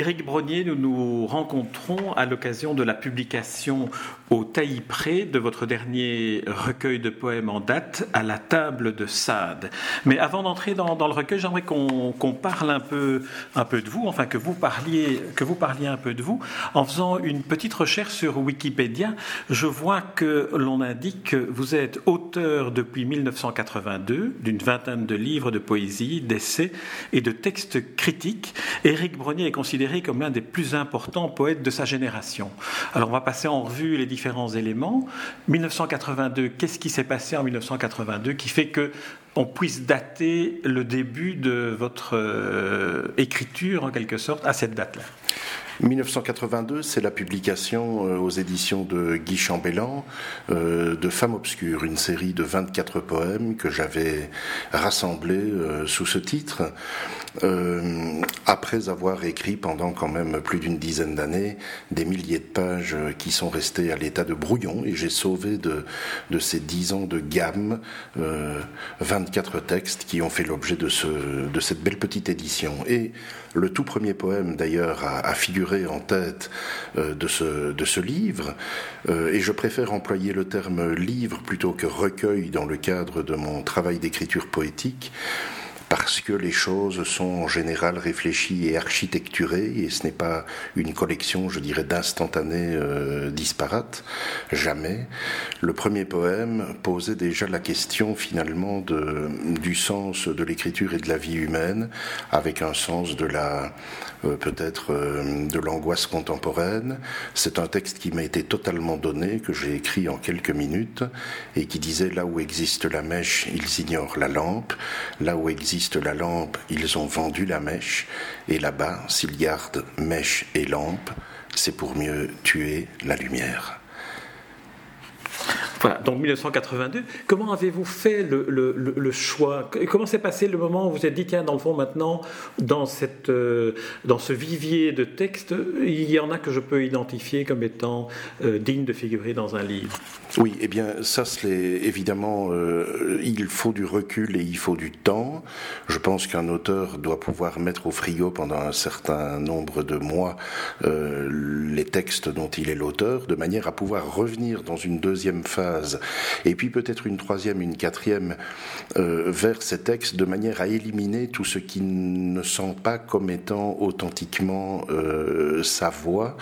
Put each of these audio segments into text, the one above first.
Éric Brognier, nous nous rencontrons à l'occasion de la publication au Taillis-Pré de votre dernier recueil de poèmes en date, à la table de Sade. Mais avant d'entrer dans, le recueil, j'aimerais qu'on parle un peu, un peu de vous, enfin que vous, parliez, que vous parliez un peu de vous. En faisant une petite recherche sur Wikipédia, je vois que l'on indique que vous êtes auteur depuis 1982 d'une vingtaine de livres de poésie, d'essais et de textes critiques. Éric Brognier est considéré comme l'un des plus importants poètes de sa génération. Alors on va passer en revue les différents éléments. 1982, qu'est-ce qui s'est passé en 1982 qui fait que on puisse dater le début de votre euh, écriture en quelque sorte à cette date-là? 1982, c'est la publication euh, aux éditions de Guy Chambellan euh, de Femmes obscures, une série de 24 poèmes que j'avais rassemblés sous ce titre. Euh, après avoir écrit pendant quand même plus d'une dizaine d'années des milliers de pages qui sont restées à l'état de brouillon, et j'ai sauvé de, de ces dix ans de gamme euh, 24 textes qui ont fait l'objet de, ce, de cette belle petite édition. Et le tout premier poème, d'ailleurs, a, en tête euh, de, ce, de ce livre, euh, et je préfère employer le terme livre plutôt que recueil dans le cadre de mon travail d'écriture poétique parce que les choses sont en général réfléchies et architecturées, et ce n'est pas une collection, je dirais, d'instantanés euh, disparates, jamais. Le premier poème posait déjà la question finalement de, du sens de l'écriture et de la vie humaine, avec un sens de la peut-être euh, de l'angoisse contemporaine. C'est un texte qui m'a été totalement donné, que j'ai écrit en quelques minutes, et qui disait là où existe la mèche, ils ignorent la lampe, là où existe la lampe, ils ont vendu la mèche, et là-bas, s'ils gardent mèche et lampe, c'est pour mieux tuer la lumière. Voilà, donc 1982. Comment avez-vous fait le, choix? Comment s'est passé le moment où vous êtes dit, tiens, dans le fond, maintenant, dans, cette, euh, dans ce vivier de textes, il y en a que je peux identifier comme étant euh, dignes de figurer dans un livre? Oui, eh bien, ça, c'est évidemment, euh, il faut du recul et il faut du temps. Je pense qu'un auteur doit pouvoir mettre au frigo pendant un certain nombre de mois les textes dont il est l'auteur, de manière à pouvoir revenir dans une deuxième phase et puis peut-être une troisième, une quatrième euh, vers ces textes, de manière à éliminer tout ce qui ne sent pas comme étant authentiquement euh, sa voix,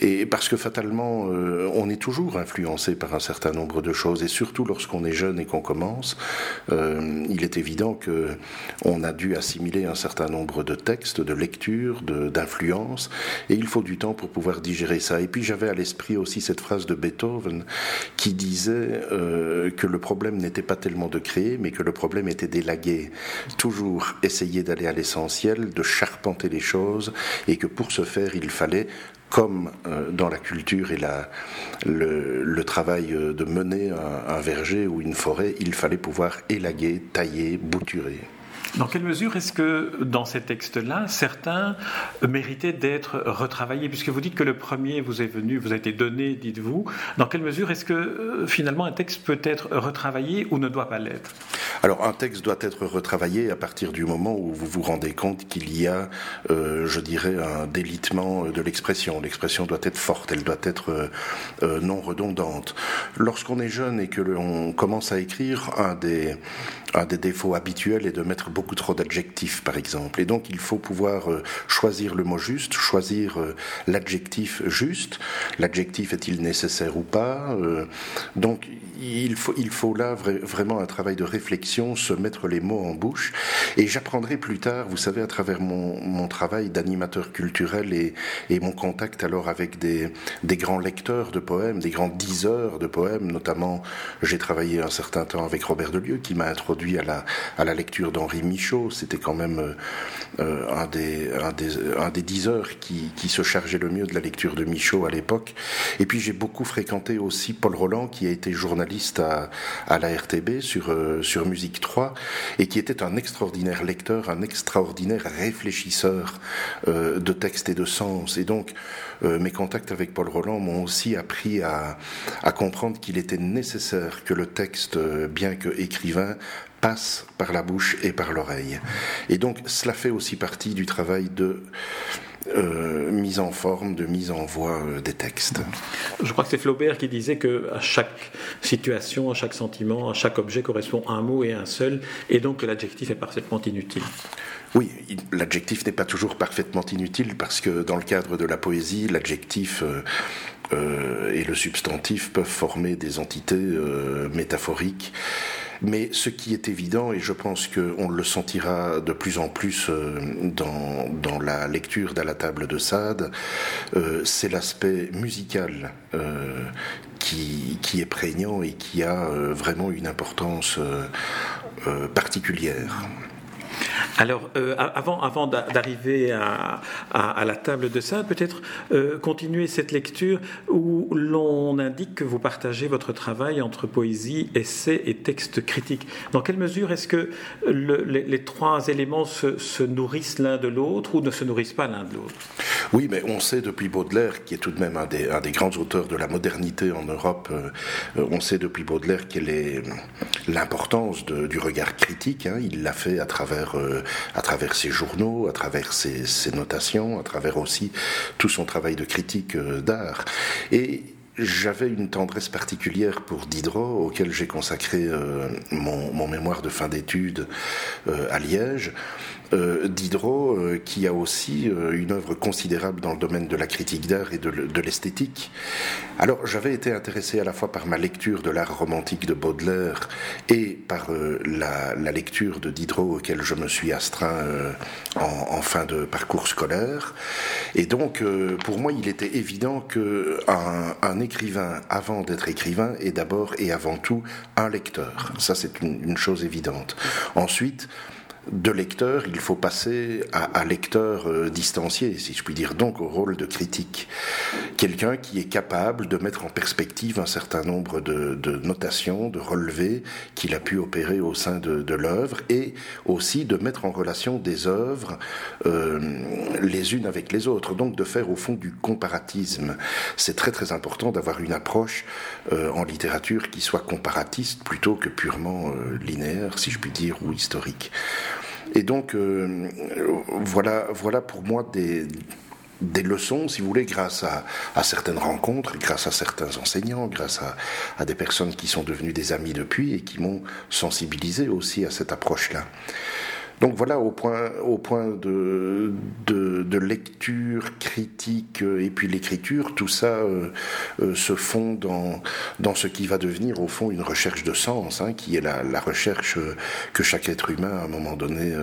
et parce que fatalement, euh, on est toujours influencé par un certain nombre de choses, et surtout lorsqu'on est jeune et qu'on commence, il est évident que on a dû assimiler un certain nombre de textes, de lectures, d'influences, et il faut du temps pour pouvoir digérer ça. Et puis j'avais à l'esprit aussi cette phrase de Beethoven qui dit disait euh, que le problème n'était pas tellement de créer, mais que le problème était d'élaguer. Toujours essayer d'aller à l'essentiel, de charpenter les choses, et que pour ce faire, il fallait comme euh, dans la culture et la, le, travail euh, de mener un verger ou une forêt, il fallait pouvoir élaguer, tailler, bouturer. Dans quelle mesure est-ce que dans ces textes-là, certains méritaient d'être retravaillés? Puisque vous dites que le premier vous est venu, vous a été donné, dites-vous. Dans quelle mesure est-ce que euh, finalement un texte peut être retravaillé ou ne doit pas l'être? Alors un texte doit être retravaillé à partir du moment où vous vous rendez compte qu'il y a, euh, je dirais, un délitement de l'expression. L'expression doit être forte, elle doit être euh, non redondante. Lorsqu'on est jeune et que l'on commence à écrire, un des, un des défauts habituels est de mettre beaucoup trop d'adjectifs, par exemple. Et donc, il faut pouvoir euh, choisir le mot juste, choisir euh, l'adjectif juste. L'adjectif est-il nécessaire ou pas euh, Donc, il faut, il faut là vraiment un travail de réflexion, se mettre les mots en bouche. Et j'apprendrai plus tard, vous savez, à travers mon, mon travail d'animateur culturel et, et, mon contact alors avec des, des grands lecteurs de poèmes, des grands diseurs de poèmes, notamment j'ai travaillé un certain temps avec Robert Delieu qui m'a introduit à la, lecture d'Henri Michaud. C'était quand même un, des, un, des, un des diseurs qui, qui se chargeait le mieux de la lecture de Michaud à l'époque. Et puis j'ai beaucoup fréquenté aussi Paul Roland, qui a été journaliste à, à la RTB sur, sur Musique 3, et qui était un extraordinaire lecteur, un extraordinaire réfléchisseur de textes et de sens. Et donc, mes contacts avec Paul Roland m'ont aussi appris à, à comprendre qu'il était nécessaire que le texte, bien que écrivain, passe par la bouche et par l'oreille. Et donc cela fait aussi partie du travail de euh, mise en forme, de mise en voix euh, des textes. Je crois que c'est Flaubert qui disait que à chaque situation, à chaque sentiment, à chaque objet correspond un mot et un seul, et donc que l'adjectif est parfaitement inutile. Oui, l'adjectif n'est pas toujours parfaitement inutile parce que dans le cadre de la poésie, l'adjectif euh, euh, et le substantif peuvent former des entités euh, métaphoriques. Mais ce qui est évident, et je pense qu'on le sentira de plus en plus euh, dans, dans la lecture d'À la table de Sade, c'est l'aspect musical qui, qui, est prégnant et qui a vraiment une importance particulière. Alors, euh, avant, d'arriver à, la table de ça, peut-être euh, continuer cette lecture où l'on indique que vous partagez votre travail entre poésie, essai et texte critique. Dans quelle mesure est-ce que le, les, trois éléments se, se nourrissent l'un de l'autre ou ne se nourrissent pas l'un de l'autre? Oui, mais on sait depuis Baudelaire, qui est tout de même un des, un des grands auteurs de la modernité en Europe, euh, on sait depuis Baudelaire quelle est l'importance du regard critique. Hein. Il l'a fait à travers à travers ses journaux, à travers ses, notations, à travers aussi tout son travail de critique euh, d'art. Et j'avais une tendresse particulière pour Diderot, auquel j'ai consacré euh, mon, mémoire de fin d'études euh, à Liège. Euh, Diderot, qui a aussi une œuvre considérable dans le domaine de la critique d'art et de, l'esthétique. Alors j'avais été intéressé à la fois par ma lecture de l'art romantique de Baudelaire et par la, lecture de Diderot auquel je me suis astreint en, fin de parcours scolaire. Et donc pour moi il était évident que un, écrivain, avant d'être écrivain, est d'abord et avant tout un lecteur. Ça c'est une chose évidente. Ensuite, de lecteur, il faut passer à, lecteur euh, distancié, si je puis dire, donc au rôle de critique. Quelqu'un qui est capable de mettre en perspective un certain nombre de, notations, de relevés qu'il a pu opérer au sein de, l'œuvre et aussi de mettre en relation des œuvres euh, les unes avec les autres, donc de faire au fond du comparatisme. C'est très très important d'avoir une approche euh, en littérature qui soit comparatiste plutôt que purement linéaire, si je puis dire, ou historique. Et donc, euh, voilà, pour moi des, leçons, si vous voulez, grâce à, à, certaines rencontres, grâce à certains enseignants, grâce à, à, des personnes qui sont devenues des amis depuis et qui m'ont sensibilisé aussi à cette approche-là. Donc voilà, au point, au point de, de, lecture, critique euh, et puis l'écriture, tout ça euh, euh, se fond dans, dans ce qui va devenir au fond une recherche de sens, hein, qui est la, la, recherche que chaque être humain à un moment donné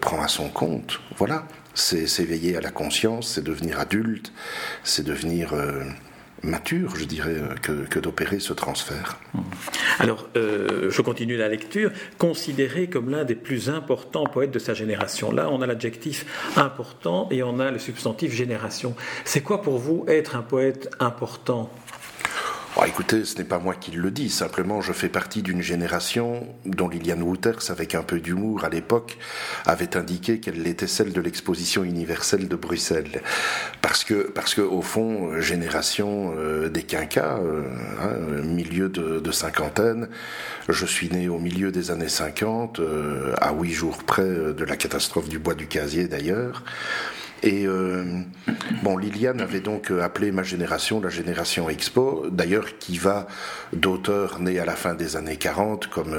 prend à son compte. Voilà, c'est s'éveiller à la conscience, c'est devenir adulte, c'est devenir mature, je dirais, que, d'opérer ce transfert. Alors, euh, je continue la lecture. Considéré comme l'un des plus importants poètes de sa génération. Là, on a l'adjectif important et on a le substantif génération. C'est quoi pour vous être un poète important? Oh, écoutez, ce n'est pas moi qui le dis, simplement je fais partie d'une génération dont Liliane Wouters, avec un peu d'humour à l'époque, avait indiqué qu'elle était celle de l'exposition universelle de Bruxelles. Parce que, parce que au fond, euh, génération euh, des quinquas, euh, hein, milieu de, de, cinquantaine, je suis né au milieu des années 50, à huit jours près de la catastrophe du bois du casier d'ailleurs. Et euh, bon, Liliane avait donc euh, appelé ma génération la génération Expo, d'ailleurs qui va d'auteurs nés à la fin des années 40 comme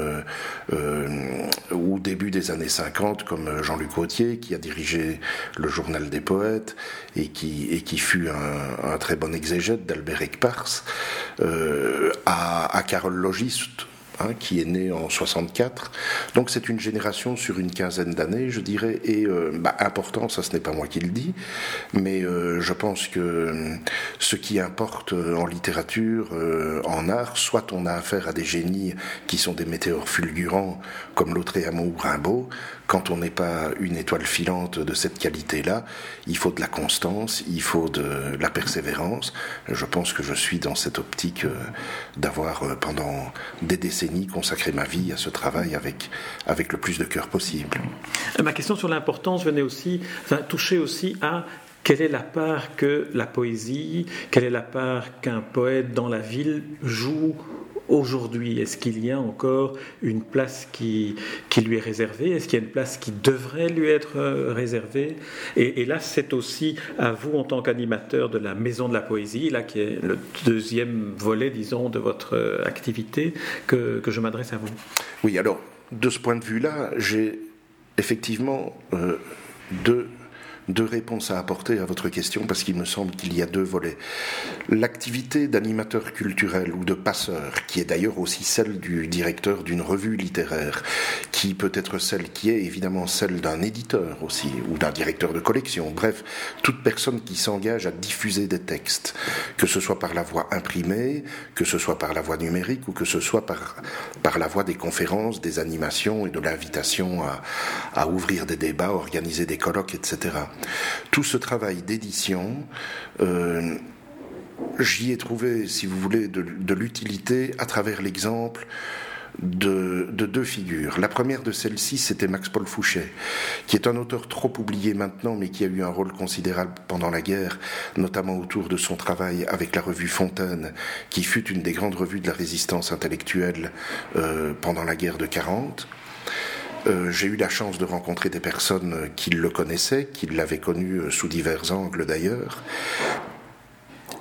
euh, ou début des années 50 comme Jean-Luc Gauthier qui a dirigé le journal des poètes et qui et qui fut un, très bon exégète d'Albert Ekpars, à, à Carole Logiste hein, qui est né en 64. Donc c'est une génération sur une quinzaine d'années, je dirais, et euh, bah, important, ça ce n'est pas moi qui le dis, mais euh, je pense que ce qui importe en littérature, en art, soit on a affaire à des génies qui sont des météores fulgurants, comme Lautréamont ou Rimbaud, quand on n'est pas une étoile filante de cette qualité-là, il faut de la constance, il faut de la persévérance. Je pense que je suis dans cette optique euh, d'avoir euh, pendant des décennies consacré ma vie à ce travail avec, avec le plus de cœur possible. Euh, ma question sur l'importance venait aussi, enfin, toucher aussi à quelle est la part que la poésie, quelle est la part qu'un poète dans la ville joue aujourd'hui Est-ce qu'il y a encore une place qui, qui lui est réservée? Est-ce qu'il y a une place qui devrait lui être euh, réservée? Et, là, c'est aussi à vous, en tant qu'animateur de la Maison de la Poésie, là, qui est le deuxième volet, disons, de votre euh, activité, que, que je m'adresse à vous. Oui, alors, de ce point de vue-là, j'ai effectivement euh, deux deux réponses à apporter à votre question parce qu'il me semble qu'il y a deux volets. L'activité d'animateur culturel ou de passeur, qui est d'ailleurs aussi celle du directeur d'une revue littéraire, qui peut être celle qui est évidemment celle d'un éditeur aussi, ou d'un directeur de collection, bref, toute personne qui s'engage à diffuser des textes, que ce soit par la voie imprimée, que ce soit par la voie numérique ou que ce soit par, par la voie des conférences, des animations et de l'invitation à, à ouvrir des débats, organiser des colloques, etc. Tout ce travail d'édition, euh, j'y ai trouvé, si vous voulez, de, l'utilité à travers l'exemple de, deux figures. La première de celles-ci, c'était Max-Paul Fouché, qui est un auteur trop oublié maintenant, mais qui a eu un rôle considérable pendant la guerre, notamment autour de son travail avec la revue Fontaine, qui fut une des grandes revues de la résistance intellectuelle euh, pendant la guerre de 40. Euh, j'ai eu la chance de rencontrer des personnes qui le connaissaient, qui l'avaient connu euh, sous divers angles d'ailleurs,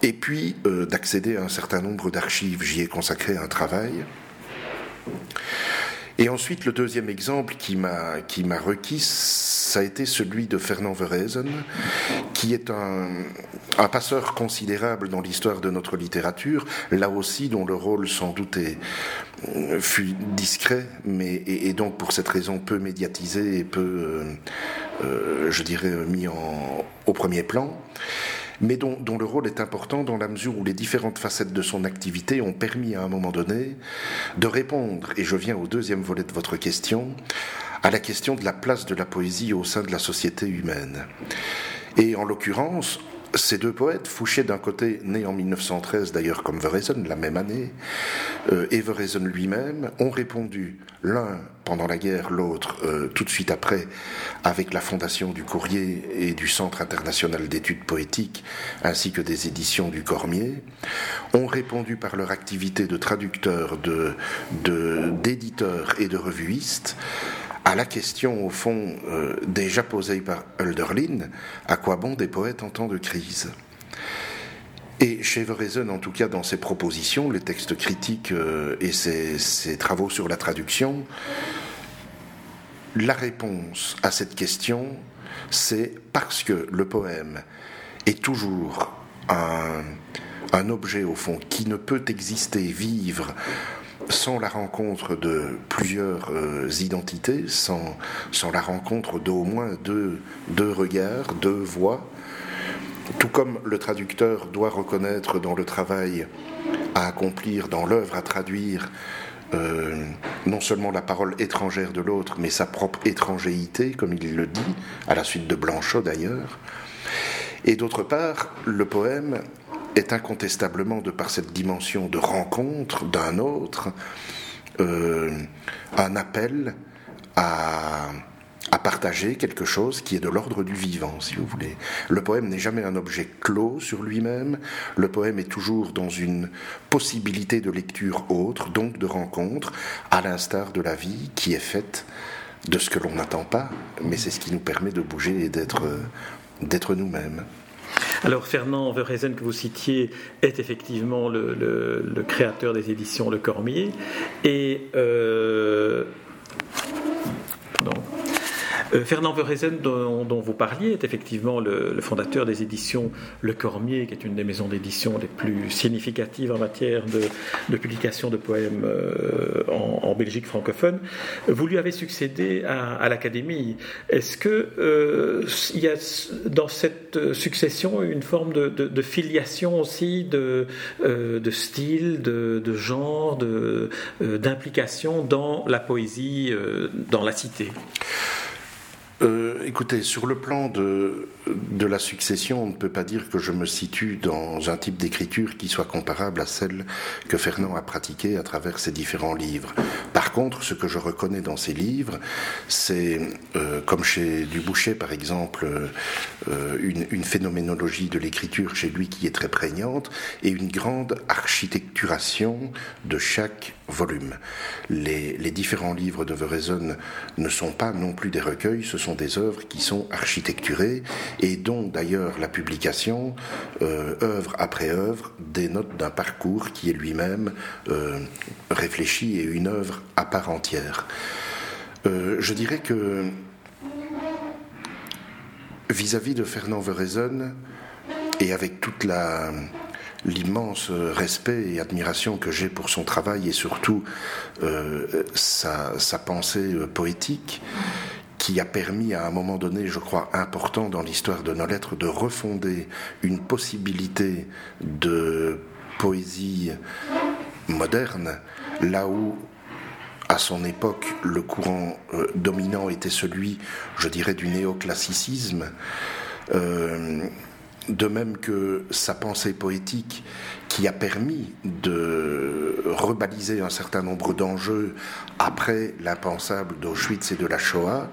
et puis euh, d'accéder à un certain nombre d'archives. J'y ai consacré un travail. Et ensuite, le deuxième exemple qui m'a qui m'a requis, ça a été celui de Fernand Verhezen, qui est un, un passeur considérable dans l'histoire de notre littérature, là aussi dont le rôle sans doute est, fut discret, mais et, donc pour cette raison peu médiatisé et peu, euh, euh, je dirais, mis en, au premier plan mais dont, le rôle est important dans la mesure où les différentes facettes de son activité ont permis à un moment donné de répondre, et je viens au deuxième volet de votre question, à la question de la place de la poésie au sein de la société humaine. Et en l'occurrence, ces deux poètes, Fouché d'un côté, né en 1913 d'ailleurs comme Verhezen, la même année, euh, et Verhezen lui-même, ont répondu, l'un pendant la guerre, l'autre euh, tout de suite après, avec la fondation du Courrier et du Centre international d'études poétiques, ainsi que des éditions du Cormier, ont répondu par leur activité de traducteurs, d'éditeurs de, et de revuistes à la question, au fond, euh, déjà posée par Hölderlin, à quoi bon des poètes en temps de crise? Et chez Verhezen, en tout cas dans ses propositions, les textes critiques euh, et ses, travaux sur la traduction, la réponse à cette question, c'est parce que le poème est toujours un objet, au fond, qui ne peut exister, vivre, sans la rencontre de plusieurs euh, identités, sans, la rencontre d'au moins deux, deux regards, deux voix, tout comme le traducteur doit reconnaître dans le travail à accomplir, dans l'œuvre à traduire, euh, non seulement la parole étrangère de l'autre, mais sa propre étrangéité, comme il le dit, à la suite de Blanchot d'ailleurs. Et d'autre part, le poème est incontestablement, de par cette dimension de rencontre d'un autre, euh, un appel à, à partager quelque chose qui est de l'ordre du vivant, si vous voulez. Le poème n'est jamais un objet clos sur lui-même, le poème est toujours dans une possibilité de lecture autre, donc de rencontre, à l'instar de la vie qui est faite de ce que l'on n'attend pas, mais c'est ce qui nous permet de bouger et d'être, d'être nous-mêmes. Alors Fernand Verhezen que vous citiez est effectivement le, créateur des éditions Le Cormier. Et euh, Fernand Verezen, dont, vous parliez, est effectivement le, fondateur des éditions Le Cormier, qui est une des maisons d'édition les plus significatives en matière de, publication de poèmes en, Belgique francophone. Vous lui avez succédé à, l'Académie. Est-ce que il y a dans cette succession une forme de, filiation aussi de style, de, genre, d'implication dans la poésie, dans la cité? Euh, écoutez, sur le plan de, de la succession, on ne peut pas dire que je me situe dans un type d'écriture qui soit comparable à celle que Fernand a pratiquée à travers ses différents livres. Par contre, ce que je reconnais dans ses livres, c'est, euh, comme chez Duboucher par exemple, euh, une, phénoménologie de l'écriture chez lui qui est très prégnante et une grande architecturation de chaque volume. Les, les différents livres de Verezen ne sont pas non plus des recueils, ce sont des œuvres qui sont architecturées et dont d'ailleurs la publication, euh, œuvre après œuvre, dénote d'un parcours qui est lui-même euh, réfléchi et une œuvre à part entière. Euh, je dirais que vis-à-vis de Fernand Verezen, et avec toute l'immense respect et admiration que j'ai pour son travail et surtout sa, pensée poétique, qui a permis à un moment donné, je crois, important dans l'histoire de nos lettres, de refonder une possibilité de poésie moderne, là où à son époque, le courant euh, dominant était celui, je dirais, du néoclassicisme. Euh, de même que sa pensée poétique qui a permis de rebaliser un certain nombre d'enjeux après l'impensable d'Auschwitz et de la Shoah,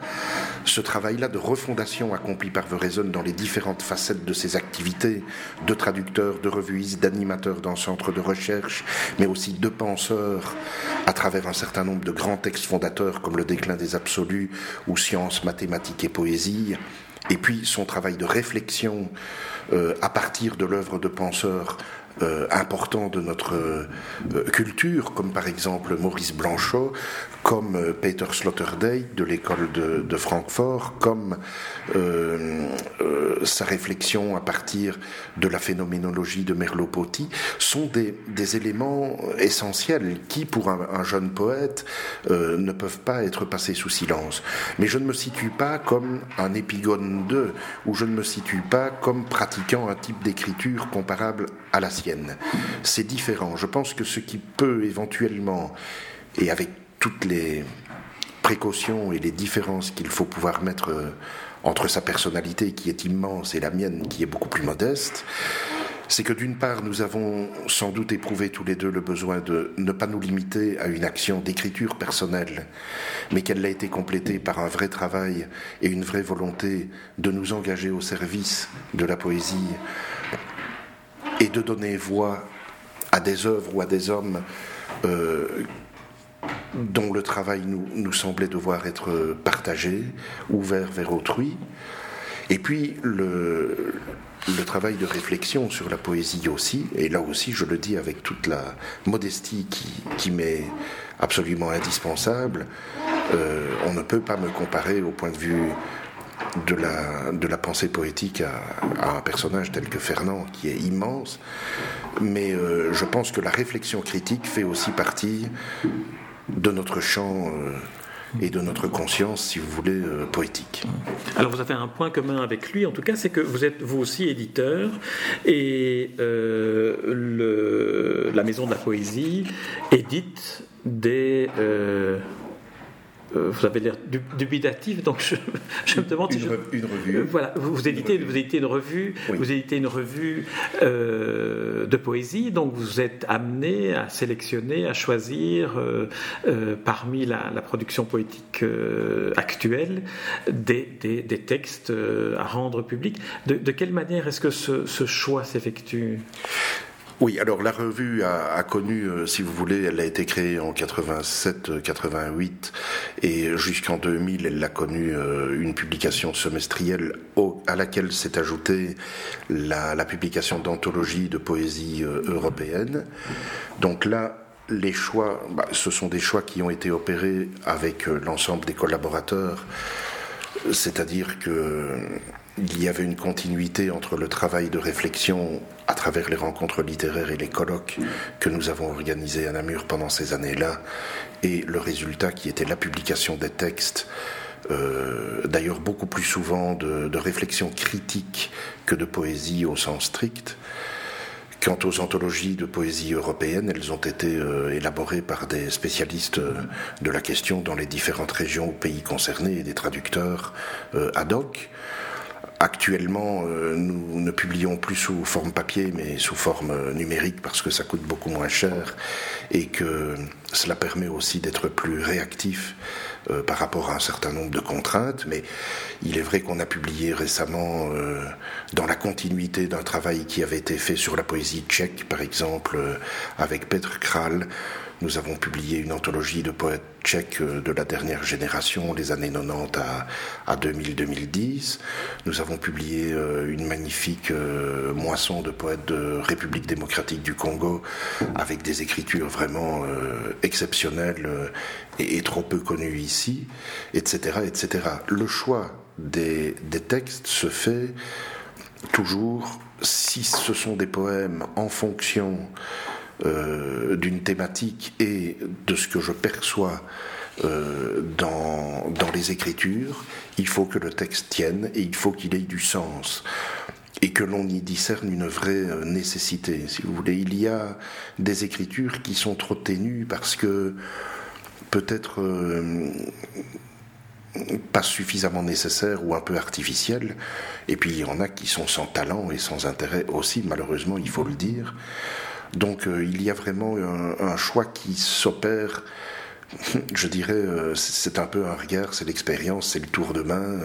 ce travail-là de refondation accompli par Vereson dans les différentes facettes de ses activités, de traducteur, de revuiste, d'animateur dans centre de recherche, mais aussi de penseur à travers un certain nombre de grands textes fondateurs comme Le déclin des absolus ou Sciences, mathématiques et poésie, et puis son travail de réflexion à partir de l'œuvre de penseurs euh, importants de notre euh, culture, comme par exemple Maurice Blanchot, comme euh, Peter Sloterdijk de l'école de, Francfort, comme euh, euh, sa réflexion à partir de la phénoménologie de Merleau-Ponty, sont des, éléments essentiels qui, pour un, jeune poète, ne peuvent pas être passés sous silence. Mais je ne me situe pas comme un épigone 2, ou je ne me situe pas comme pratiquant un type d'écriture comparable à la sienne. C'est différent. Je pense que ce qui peut éventuellement, et avec toutes les précautions et les différences qu'il faut pouvoir mettre euh, entre sa personnalité qui est immense et la mienne qui est beaucoup plus modeste, c'est que d'une part, nous avons sans doute éprouvé tous les deux le besoin de ne pas nous limiter à une action d'écriture personnelle, mais qu'elle a été complétée par un vrai travail et une vraie volonté de nous engager au service de la poésie et de donner voix à des œuvres ou à des hommes euh, dont le travail nous, semblait devoir être partagé, ouvert vers autrui. Et puis le, travail de réflexion sur la poésie aussi, et là aussi je le dis avec toute la modestie qui, m'est absolument indispensable, euh, on ne peut pas me comparer au point de vue de la, de la pensée poétique à, un personnage tel que Fernand, qui est immense, mais euh, je pense que la réflexion critique fait aussi partie de notre champ euh, et de notre conscience, si vous voulez, euh, poétique. Alors vous avez un point commun avec lui, en tout cas, c'est que vous êtes vous aussi éditeur, et euh, la Maison de la Poésie édite des vous avez l'air dubitatif, donc je, me demande une, si une revue. Euh, voilà, vous, éditez, vous éditez une revue, vous éditez une revue euh, de poésie, donc vous êtes amené à sélectionner, à choisir parmi la, production poétique actuelle des, des, textes à rendre publics. De, quelle manière est-ce que ce, ce choix s'effectue? Oui, alors la revue a, connu, euh, si vous voulez, elle a été créée en 87-88 et jusqu'en 2000, elle a connu euh, une publication semestrielle à laquelle s'est ajoutée la, publication d'anthologies de poésie euh, européenne. Donc là, les choix, bah, ce sont des choix qui ont été opérés avec l'ensemble des collaborateurs c'est-à-dire qu'il y avait une continuité entre le travail de réflexion à travers les rencontres littéraires et les colloques que nous avons organisés à Namur pendant ces années-là, et le résultat qui était la publication des textes, euh, d'ailleurs beaucoup plus souvent de, réflexions critiques que de poésie au sens strict. Quant aux anthologies de poésie européenne, elles ont été euh, élaborées par des spécialistes euh, de la question dans les différentes régions ou pays concernés et des traducteurs ad hoc. Actuellement, nous ne publions plus sous forme papier, mais sous forme numérique parce que ça coûte beaucoup moins cher et que cela permet aussi d'être plus réactif euh, par rapport à un certain nombre de contraintes, mais il est vrai qu'on a publié récemment, euh, dans la continuité d'un travail qui avait été fait sur la poésie tchèque, par exemple, euh, avec Petr Kral, nous avons publié une anthologie de poètes tchèques de la dernière génération, les années 90 à, 2000-2010. Nous avons publié une magnifique moisson de poètes de République démocratique du Congo avec des écritures vraiment exceptionnelles et, trop peu connues ici, etc., etc. Le choix des, textes se fait toujours si ce sont des poèmes en fonction euh, d'une thématique et de ce que je perçois euh, dans, dans les écritures, il faut que le texte tienne et il faut qu'il ait du sens et que l'on y discerne une vraie euh, nécessité, si vous voulez. Il y a des écritures qui sont trop ténues parce que peut-être euh, pas suffisamment nécessaire ou un peu artificiel. Et puis il y en a qui sont sans talent et sans intérêt aussi, malheureusement, il faut le dire. Donc euh, il y a vraiment un choix qui s'opère je dirais, euh, c'est un peu un regard, c'est l'expérience, c'est le tour de main,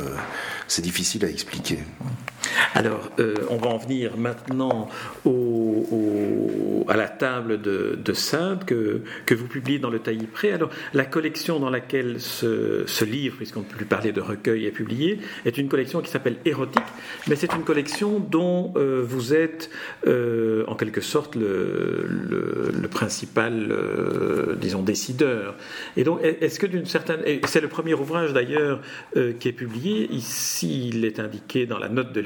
c'est difficile à expliquer. Alors, euh, on va en venir maintenant à la table de, de Sade que, que, vous publiez dans le Taillis Pré. Alors, la collection dans laquelle ce, livre, puisqu'on ne peut plus parler de recueil, est publié, est une collection qui s'appelle Érotique, mais c'est une collection dont vous êtes en quelque sorte le, le, principal, disons, décideur. Et donc, est-ce que d'une certaine. C'est le premier ouvrage d'ailleurs euh, qui est publié. Ici, il est indiqué dans la note de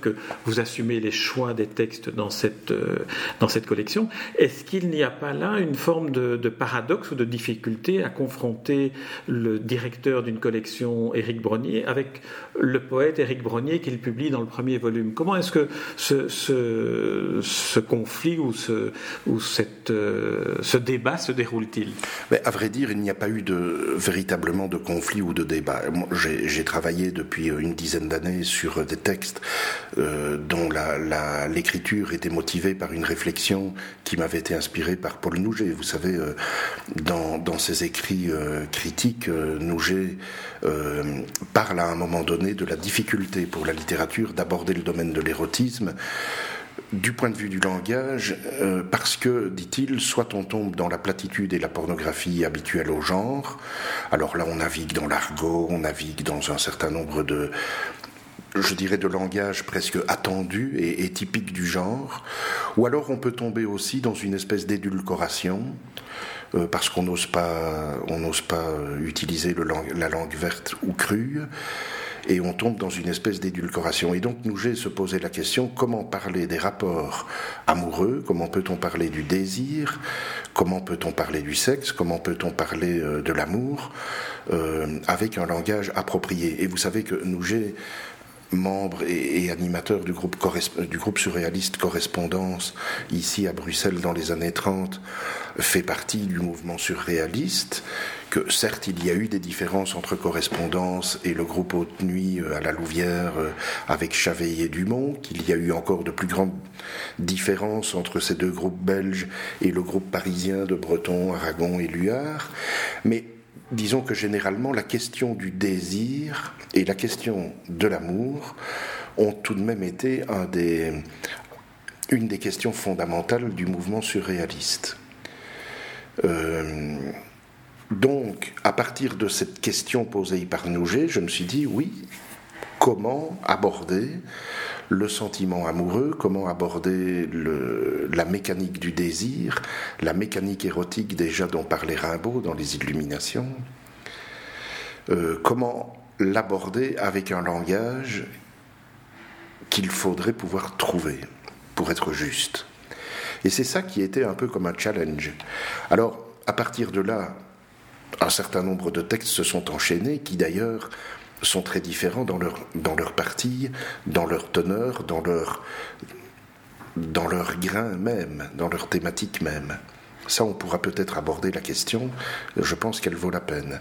que vous assumez les choix des textes dans cette, euh, dans cette collection. Est-ce qu'il n'y a pas là une forme de, paradoxe ou de difficulté à confronter le directeur d'une collection, Éric Brognier, avec le poète Éric Brognier qu'il publie dans le premier volume? Comment est-ce que ce, ce, ce, conflit ou, ce, ou cette, euh, ce débat se déroule-t-il? À vrai dire, il n'y a pas eu de, véritablement de conflit ou de débat. J'ai travaillé depuis une dizaine d'années sur des textes euh, dont l'écriture était motivée par une réflexion qui m'avait été inspirée par Paul Nouget. Vous savez, euh, dans, ses écrits euh, critiques, Nouget parle à un moment donné de la difficulté pour la littérature d'aborder le domaine de l'érotisme du point de vue du langage, parce que, dit-il, soit on tombe dans la platitude et la pornographie habituelle au genre, alors là on navigue dans l'argot, on navigue dans un certain nombre de, je dirais, de langage presque attendu et, typique du genre, ou alors on peut tomber aussi dans une espèce d'édulcoration, euh, parce qu'on n'ose pas, on n'ose pas utiliser la langue verte ou crue et on tombe dans une espèce d'édulcoration. Et donc Nouget se posait la question comment parler des rapports amoureux, comment peut-on parler du désir, comment peut-on parler du sexe, comment peut-on parler euh, de l'amour euh, avec un langage approprié? Et vous savez que Nouget membre et, animateur du groupe, du groupe surréaliste Correspondance ici à Bruxelles dans les années 30, fait partie du mouvement surréaliste que certes il y a eu des différences entre Correspondance et le groupe Haute Nuit euh, à la Louvière euh, avec Chaveille et Dumont, qu'il y a eu encore de plus grandes différences entre ces deux groupes belges et le groupe parisien de Breton, Aragon et Luard, mais disons que généralement la question du désir et la question de l'amour ont tout de même été une des questions fondamentales du mouvement surréaliste. Euh, donc, à partir de cette question posée par Nouget, je me suis dit, oui, comment aborder le sentiment amoureux, comment aborder la mécanique du désir, la mécanique érotique déjà dont parlait Rimbaud dans les Illuminations, euh, comment l'aborder avec un langage qu'il faudrait pouvoir trouver pour être juste. Et c'est ça qui était un peu comme un challenge. Alors, à partir de là, un certain nombre de textes se sont enchaînés, qui d'ailleurs sont très différents dans leur, dans leur partie, dans leur teneur, dans leur, dans leur grain même, dans leur thématique même. Ça, on pourra peut-être aborder la question, je pense qu'elle vaut la peine.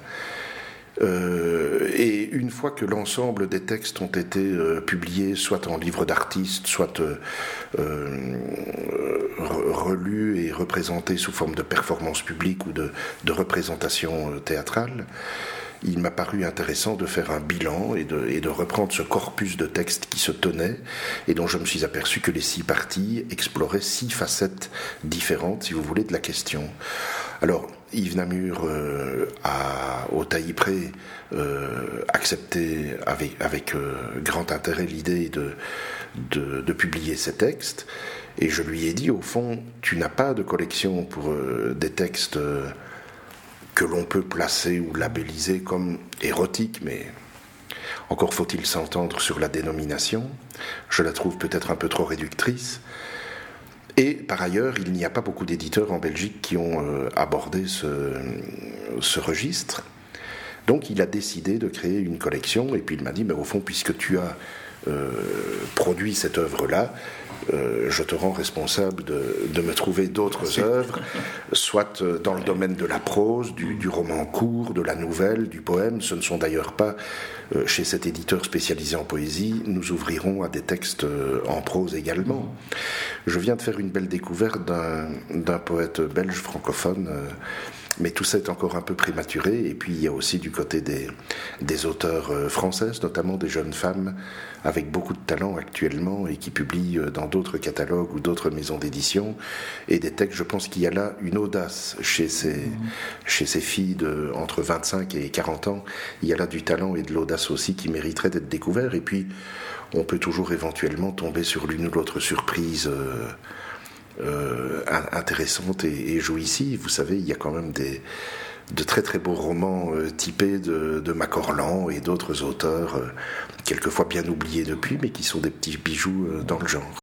Euh, et une fois que l'ensemble des textes ont été euh, publiés, soit en livre d'artistes, soit euh, relus et représentés sous forme de performance publique ou de, de représentation théâtrale, il m'a paru intéressant de faire un bilan et de, reprendre ce corpus de textes qui se tenait et dont je me suis aperçu que les six parties exploraient six facettes différentes, si vous voulez, de la question. Alors, Yves Namur euh, a, au Taillipré, euh, accepté avec, euh, grand intérêt l'idée de, de, publier ces textes. Et je lui ai dit, au fond, tu n'as pas de collection pour des textes que l'on peut placer ou labelliser comme érotiques, mais encore faut-il s'entendre sur la dénomination. Je la trouve peut-être un peu trop réductrice. Et par ailleurs, il n'y a pas beaucoup d'éditeurs en Belgique qui ont euh, abordé ce, ce, registre. Donc il a décidé de créer une collection, et puis il m'a dit, mais au fond, puisque tu as euh, produit cette œuvre-là, euh, je te rends responsable de, de me trouver d'autres œuvres, soit euh, dans le domaine de la prose, du, du, roman court, de la nouvelle, du poème. Ce ne sont d'ailleurs pas euh, chez cet éditeur spécialisé en poésie, nous ouvrirons à des textes en prose également. Je viens de faire une belle découverte d'un poète belge francophone. Euh, mais tout ça est encore un peu prématuré. Et puis il y a aussi du côté des, des auteurs françaises, notamment des jeunes femmes avec beaucoup de talent actuellement et qui publient dans d'autres catalogues ou d'autres maisons d'édition. Et des textes, je pense qu'il y a là une audace chez ces, chez ces filles de entre 25 et 40 ans. Il y a là du talent et de l'audace aussi qui mériterait d'être découvert. Et puis, on peut toujours éventuellement tomber sur l'une ou l'autre surprise. Euh, euh, intéressante et, et, jouissive. Vous savez, il y a quand même des, de très très beaux romans euh, typés de, de Macorlan et d'autres auteurs, euh, quelquefois bien oubliés depuis, mais qui sont des petits bijoux euh, dans le genre.